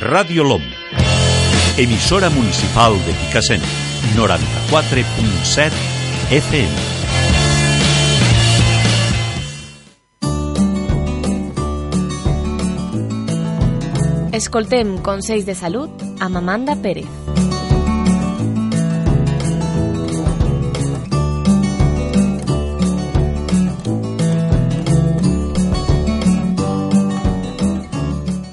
Radio LOM. Emissora municipal de Picassent. 94.7 FM. Escoltem consells de salut amb Amanda Pérez.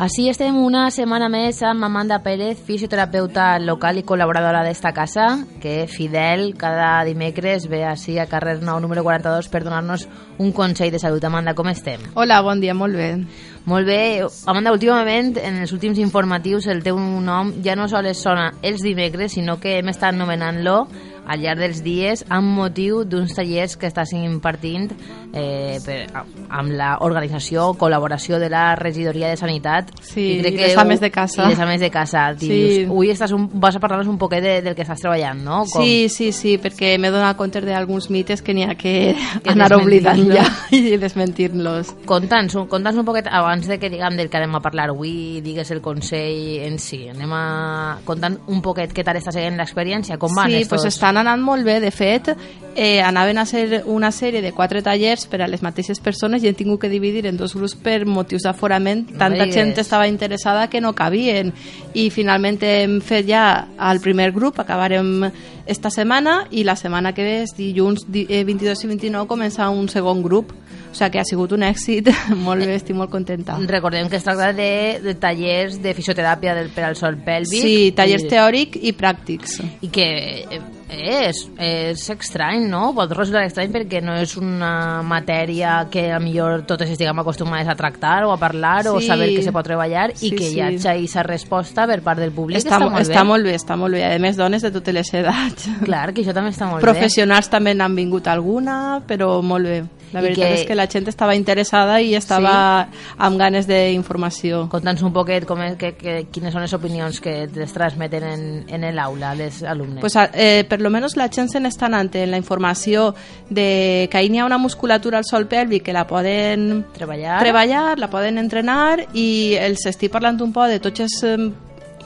Així estem una setmana més amb Amanda Pérez, fisioterapeuta local i col·laboradora d'esta casa, que fidel cada dimecres ve així a carrer 9, número 42, per donar-nos un consell de salut. Amanda, com estem? Hola, bon dia, molt bé. Molt bé. Amanda, últimament, en els últims informatius, el teu nom ja no sols sona els dimecres, sinó que hem estat nomenant-lo al llarg dels dies amb motiu d'uns tallers que estàs impartint eh, per, amb l'organització, col·laboració de la regidoria de Sanitat. Sí, i, crec i les ames de casa. I les ames de casa. Dius, sí. Avui estàs un, vas a parlar-nos un poquet de, del que estàs treballant, no? Com... Sí, sí, sí, perquè m'he donat compte d'alguns mites que n'hi ha que, que anar oblidant ja i desmentir-los. Conta'ns conta'ns un poquet, abans de que diguem del que anem a parlar avui, digues el consell en si, anem a contar un poquet què tal està seguint l'experiència, com van sí, estos... pues estan han anat molt bé, de fet, eh, anaven a ser una sèrie de quatre tallers per a les mateixes persones i hem tingut que dividir en dos grups per motius d'aforament. Tanta no gent estava interessada que no cabien i finalment hem fet ja el primer grup, acabarem esta setmana i la setmana que ve, dilluns 22 eh, i 29, comença un segon grup o sigui que ha sigut un èxit molt bé, estic molt contenta. Recordem que es tracta de, de tallers de fisioteràpia del, per al sol pèlvic. Sí, tallers i, teòric i pràctics. I que eh, és, és estrany, no? Pot resultar estrany perquè no és una matèria que a millor totes estiguem acostumades a tractar o a parlar sí. o saber que se pot treballar sí, i que sí. hi hagi aquesta resposta per part del públic està, està, molt, està bé. molt bé. Està molt bé, A més, dones de totes les edats. Clar, que això també està molt Professionals bé. Professionals també n'han vingut alguna, però molt bé. La veritat que... és que la gent estava interessada i estava sí? amb ganes d'informació. Conta'ns un poquet com és, que, que, quines són les opinions que es transmeten en, en l'aula les alumnes. Pues, eh, per lo menos la gent se n'està anant en la informació de que n'hi ha una musculatura al sol pèlvic que la poden treballar, treballar la poden entrenar i els estic parlant un poc de tots els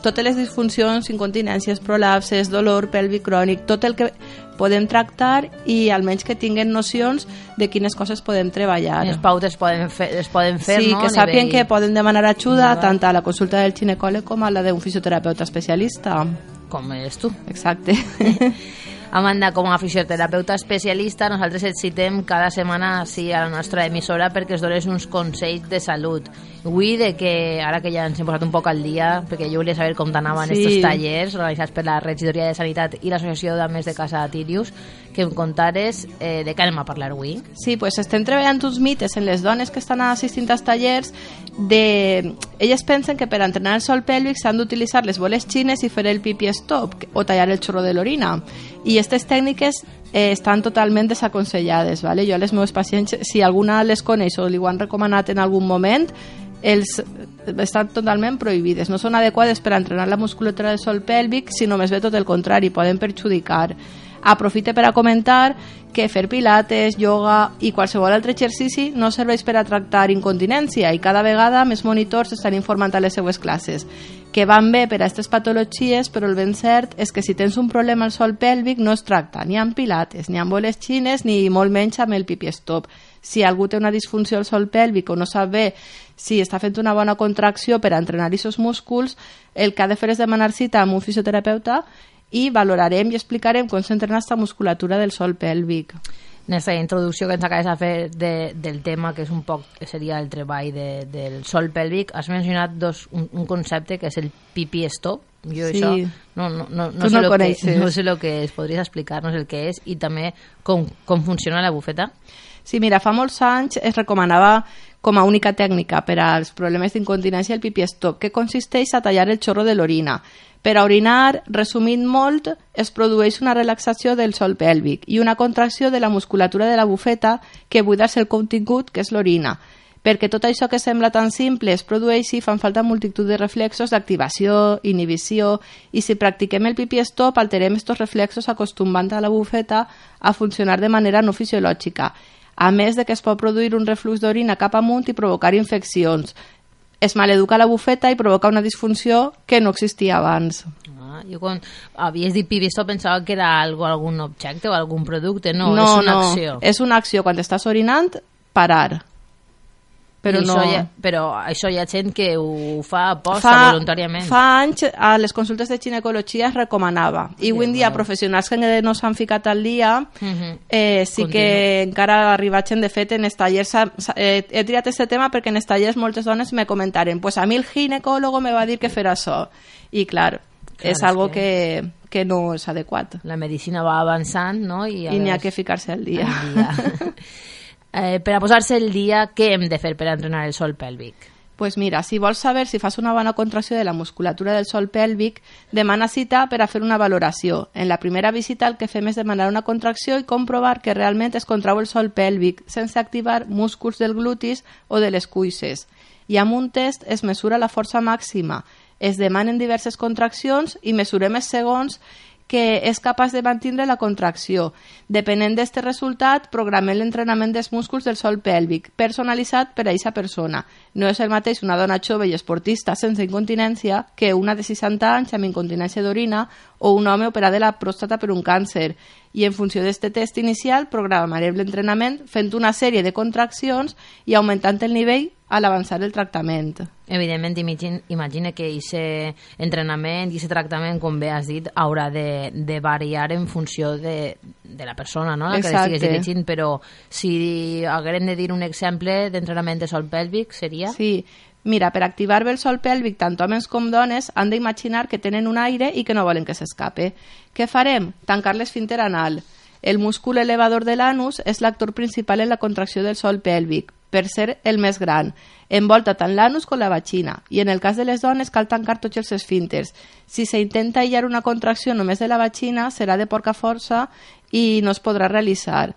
totes les disfuncions, incontinències, prolapses, dolor pèlvic crònic, tot el que podem tractar i almenys que tinguen nocions de quines coses podem treballar. Les pautes poden fer, es poden fer, sí, no? que sàpien que poden demanar ajuda no. tant a la consulta del ginecòleg com a la d'un fisioterapeuta especialista. Com és tu. Exacte. Amanda, com a fisioterapeuta especialista, nosaltres et citem cada setmana sí, a la nostra emissora perquè es dones uns consells de salut. Avui, de que, ara que ja ens hem posat un poc al dia, perquè jo volia saber com t'anaven sí. estos tallers organitzats per la Regidoria de Sanitat i l'Associació d'Ames de Casa Tirius, que em contares eh, de què anem a parlar avui. Sí, pues estem treballant uns mites en les dones que estan assistint als tallers de... Elles pensen que per entrenar el sol pèlvic s'han d'utilitzar les boles xines i fer el pipi stop o tallar el xorro de l'orina. I aquestes tècniques eh, estan totalment desaconsellades. ¿vale? Jo a les meves pacients, si alguna les coneix o li ho han recomanat en algun moment, els estan totalment prohibides. No són adequades per entrenar la musculatura del sol pèlvic, sinó més bé tot el contrari, poden perjudicar. Aprofite per a comentar que fer pilates, yoga i qualsevol altre exercici no serveix per a tractar incontinència i cada vegada més monitors estan informant a les seues classes que van bé per a aquestes patologies, però el ben cert és que si tens un problema al sol pèlvic no es tracta ni amb pilates, ni amb boles xines, ni molt menys amb el pipi stop. Si algú té una disfunció al sol pèlvic o no sap bé si està fent una bona contracció per a entrenar aquests músculs, el que ha de fer és demanar cita amb un fisioterapeuta i valorarem i explicarem com s'entrena aquesta musculatura del sol pèlvic. En aquesta introducció que ens acabes de fer de, del tema, que és un poc que seria el treball de, del sol pèlvic, has mencionat dos, un, un concepte que és el pipi stop. Jo sí. això no, no, no, no, sé no, lo que, no sé el que és. Podries explicar-nos el que és i també com, com funciona la bufeta? Sí, mira, fa molts anys es recomanava com a única tècnica per als problemes d'incontinència el pipi stop, que consisteix a tallar el xorro de l'orina. Per a orinar, resumint molt, es produeix una relaxació del sol pèlvic i una contracció de la musculatura de la bufeta que buida el contingut, que és l'orina. Perquè tot això que sembla tan simple es produeix i fan falta multitud de reflexos d'activació, inhibició, i si practiquem el pipi stop alterem estos reflexos acostumant a la bufeta a funcionar de manera no fisiològica a més de que es pot produir un reflux d'orina cap amunt i provocar infeccions. es maleduca la bufeta i provoca una disfunció que no existia abans. Ah, jo quan havies dit pipisto pensava que era algo, algun objecte o algun producte. No, no és una no, acció. És una acció. Quan estàs orinant, parar. Però I no... això, hi ha, però això hi ha gent que ho fa a posta, voluntàriament. Fa anys a les consultes de ginecologia es recomanava. I avui en dia professionals que no s'han ficat al dia Mhm. eh, sí Continua. que encara arriba gent, de fet, en els tallers... Eh, he triat aquest tema perquè en els tallers moltes dones me comentaren pues a mi el ginecòlogo me va dir que fer això. I clar, Clar, és és algo que- que, que no és adequat. La medicina va avançant, no? I, I n'hi ha que ficar-se al dia. al dia. eh, per a posar-se el dia, què hem de fer per a entrenar el sol pèlvic? Pues mira, si vols saber si fas una bona contracció de la musculatura del sol pèlvic, demana cita per a fer una valoració. En la primera visita el que fem és demanar una contracció i comprovar que realment es contrau el sol pèlvic sense activar músculs del glutis o de les cuisses. I amb un test es mesura la força màxima, es demanen diverses contraccions i mesurem els segons que és capaç de mantindre la contracció. Depenent d'aquest resultat, programem l'entrenament dels músculs del sol pèlvic, personalitzat per a aquesta persona. No és el mateix una dona jove i esportista sense incontinència que una de 60 anys amb incontinència d'orina o un home operat de la pròstata per un càncer. I en funció d'aquest test inicial, programarem l'entrenament fent una sèrie de contraccions i augmentant el nivell a l'avançar el tractament. Evidentment, imagine que aquest entrenament i aquest tractament, com bé has dit, haurà de, de variar en funció de, de la persona, no? la que estigués dirigint, però si haguérem de dir un exemple d'entrenament de sol pèlvic, seria... Sí, mira, per activar bé el sol pèlvic, tant homes com dones han d'imaginar que tenen un aire i que no volen que s'escape. Què farem? Tancar l'esfínter anal. El múscul elevador de l'anus és l'actor principal en la contracció del sol pèlvic, per ser el més gran. Envolta tant l'anus com la vagina. I en el cas de les dones cal tancar tots els esfínters. Si s'intenta aïllar una contracció només de la vagina, serà de poca força i no es podrà realitzar.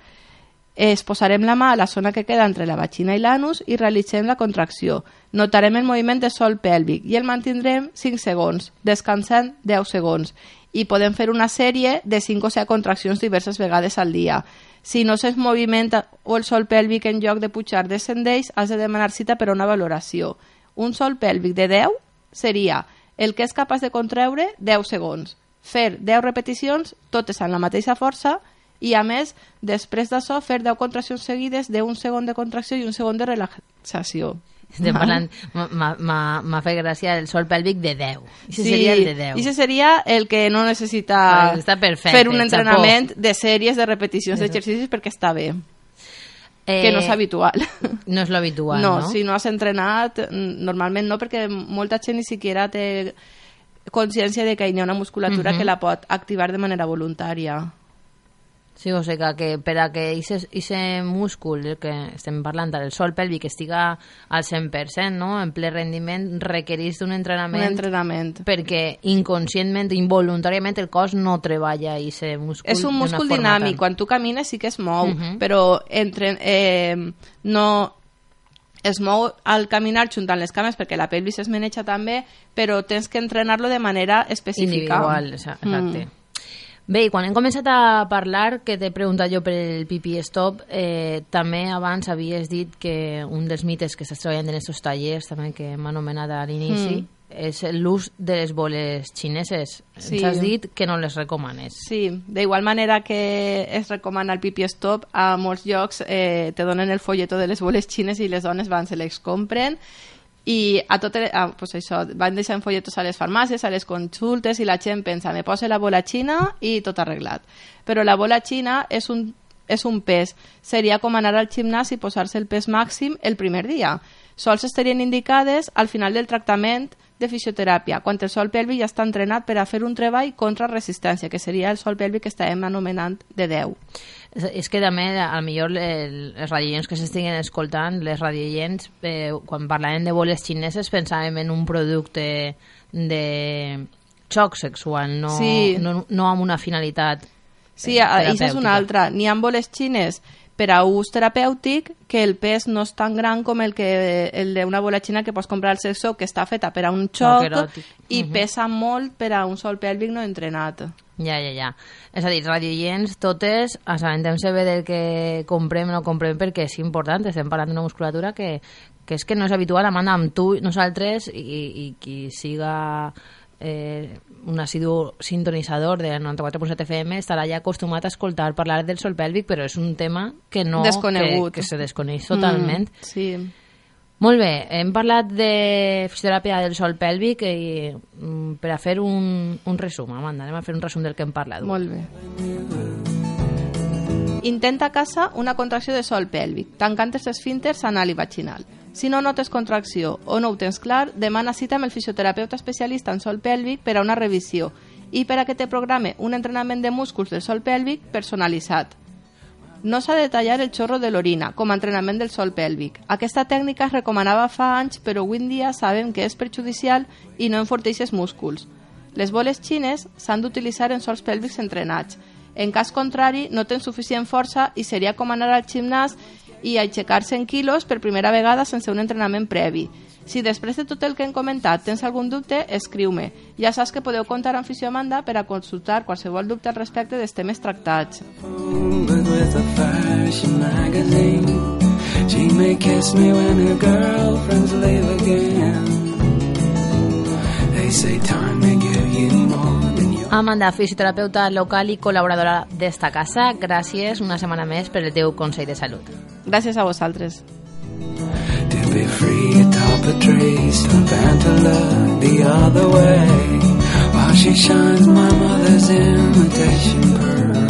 Es posarem la mà a la zona que queda entre la vagina i l'anus i realitzem la contracció. Notarem el moviment de sol pèlvic i el mantindrem 5 segons, descansant 10 segons. I podem fer una sèrie de 5 o 6 contraccions diverses vegades al dia. Si no se'ns movimenta o el sol pèlvic en lloc de pujar descendeix, has de demanar cita per a una valoració. Un sol pèlvic de 10 seria el que és capaç de contraure 10 segons. Fer 10 repeticions, totes amb la mateixa força, i a més, després d'això, fer 10 contraccions seguides d'un segon de contracció i un segon de relaxació. Estem parlant, m'ha- fet gràcia el sol pèlvic de 10. Això seria el de 10. I ese seria el que no necessita Pues està perfecte, fer un entrenament de sèries de repeticions d'exercicis perquè està bé, eh, que no és habitual. No és lo habitual, no, no? si no has entrenat, normalment no, perquè molta gent ni siquiera té consciència de que hi ha una musculatura Mhm. que la pot activar de manera voluntària. Sí, o sigui que, que per a que aquest múscul del que estem parlant, el sol pèlvic, estiga al 100%, no? en ple rendiment, requereix d'un Un entrenament entrenament. perquè inconscientment, involuntàriament, el cos no treballa aquest múscul És un múscul dinàmic, tan- quan tu camines sí que es mou, Mhm. però entre, eh, no es mou al caminar juntant les cames perquè la pelvis es maneja també, però tens que entrenar-lo de manera específica. Individual, exa- exacte. Mm. Bé, i quan hem començat a parlar, que t'he preguntat jo per el pipi stop, eh, també abans havies dit que un dels mites que estàs treballant en aquests tallers, també que hem anomenat a l'inici, Mm. és l'ús de les boles xineses. Sí. Ens has dit que no les recomanes. Sí, d'igual manera que es recomana el pipi stop, a molts llocs eh, te donen el folleto de les boles xines i les dones van, se les compren i a tot, a, pues això, van deixant folletos a les farmàcies, a les consultes i la gent pensa, me posa la bola xina i tot arreglat. Però la bola xina és un, és un pes. Seria com anar al gimnàs i posar-se el pes màxim el primer dia. Sols estarien indicades al final del tractament de fisioteràpia, quan el sol pèlvic ja està entrenat per a fer un treball contra resistència, que seria el sol pèlvic que estàvem anomenant de 10. És, que també, a lo millor, el, els radioients que s'estiguen escoltant, les radioients, eh, quan parlàvem de boles xineses, pensàvem en un producte de xoc sexual, no, Sí. no, no amb una finalitat Sí, eh, això és una altra. N'hi ha boles xines per a ús terapèutic que el pes no és tan gran com el que el d'una bola xina que pots comprar al sexo que està feta per a un xoc eròtic. i Mhm. pesa molt per a un sol pèlvic no entrenat. Ja, ja, ja. És a dir, radioients, totes, assabentem-se bé del que comprem o no comprem perquè és important, estem parlant d'una musculatura que, que és que no és habitual, Amanda, amb tu, nosaltres i, i qui siga eh, un assidu sintonitzador de 94.7 FM estarà ja acostumat a escoltar parlar del sol pèlvic, però és un tema que no... Desconegut. Que, que se desconeix totalment. Mm, sí. Molt bé, hem parlat de fisioteràpia del sol pèlvic i mm, per a fer un, un resum, Amanda, anem a fer un resum del que hem parlat. Molt bé. Intenta a casa una contracció de sol pèlvic, tancant els esfínters anal i vaginal. Si no notes contracció o no ho tens clar, demana cita amb el fisioterapeuta especialista en sol pèlvic per a una revisió i per a que te programe un entrenament de músculs del sol pèlvic personalitzat. No s'ha de tallar el xorro de l'orina, com a entrenament del sol pèlvic. Aquesta tècnica es recomanava fa anys, però avui en dia sabem que és perjudicial i no enforteix els músculs. Les boles xines s'han d'utilitzar en sols pèlvics entrenats. En cas contrari, no tens suficient força i seria com anar al gimnàs i aixecar-se en quilos per primera vegada sense un entrenament previ. Si després de tot el que hem comentat tens algun dubte, escriu-me. Ja saps que podeu comptar amb Fisio Amanda per a consultar qualsevol dubte al respecte dels temes tractats. She may kiss me when her girlfriends leave again. They say time may give you more Amanda, fisioterapeuta local i col·laboradora d'esta casa, gràcies una setmana més per el teu consell de salut. Gràcies a vosaltres. to be free atop a tree. Stop and to look the other way while she shines my mother's imitation pearl.